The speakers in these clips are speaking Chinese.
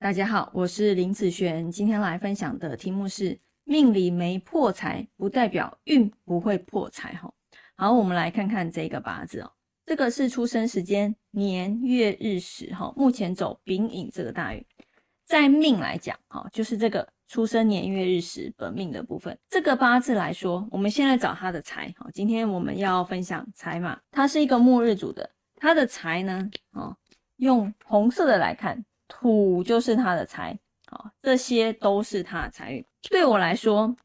大家好，我是林子璇，今天来分享的题目是命里没破财，不代表运不会破财哈。好，我们来看看这个八字哦，这个是出生时间年月日时哈，目前走丙寅这个大运，在命来讲哈，就是这个出生年月日时本命的部分。这个八字来说，我们现在找他的财哈，今天我们要分享财嘛，它是一个末日主的，他的财呢，哦，用红色的来看。土就是他的财，好，这些都是他的财运。对我来说，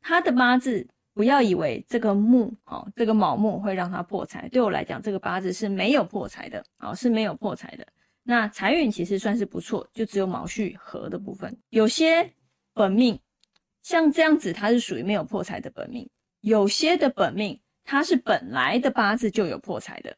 他的八字不要以为这个木，哦，这个卯木会让他破财。对我来讲，这个八字是没有破财的，哦，是没有破财的。那财运其实算是不错，就只有卯戌合的部分。有些本命像这样子，它是属于没有破财的本命；有些的本命，它是本来的八字就有破财的。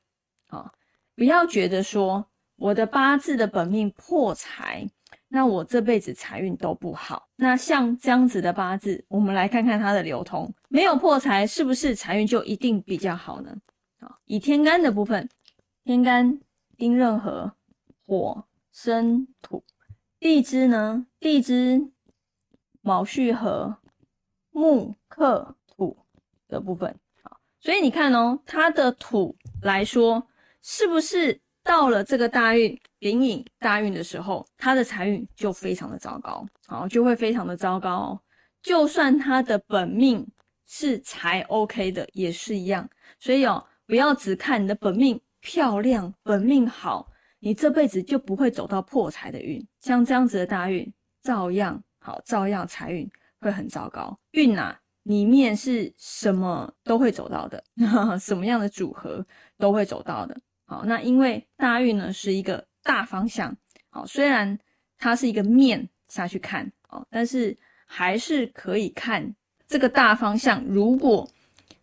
好，不要觉得说。我的八字的本命破财，那我这辈子财运都不好。那像这样子的八字，我们来看看它的流通，没有破财，是不是财运就一定比较好呢？好，以天干的部分，天干丁壬合，火生土；地支呢，地支卯戌合，木克土的部分。好，所以你看哦，它的土来说，是不是？到了这个大运丙寅大运的时候，他的财运就非常的糟糕，好，就会非常的糟糕。哦就算他的本命是财 OK 的，也是一样。所以哦，不要只看你的本命漂亮，本命好，你这辈子就不会走到破财的运。像这样子的大运，照样好，照样财运会很糟糕。运啊，里面是什么都会走到的，什么样的组合都会走到的。好，那因为大运呢是一个大方向，好，虽然它是一个面下去看，哦，但是还是可以看这个大方向。如果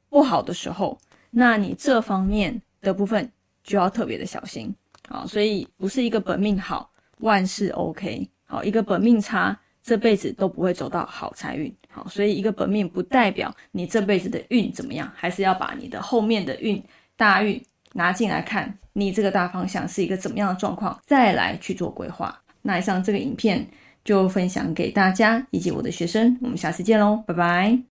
不好的时候，那你这方面的部分就要特别的小心，好，所以不是一个本命好，万事 OK，好，一个本命差，这辈子都不会走到好财运，好，所以一个本命不代表你这辈子的运怎么样，还是要把你的后面的运大运。拿进来看，你这个大方向是一个怎么样的状况，再来去做规划。那以上这个影片就分享给大家以及我的学生，我们下次见喽，拜拜。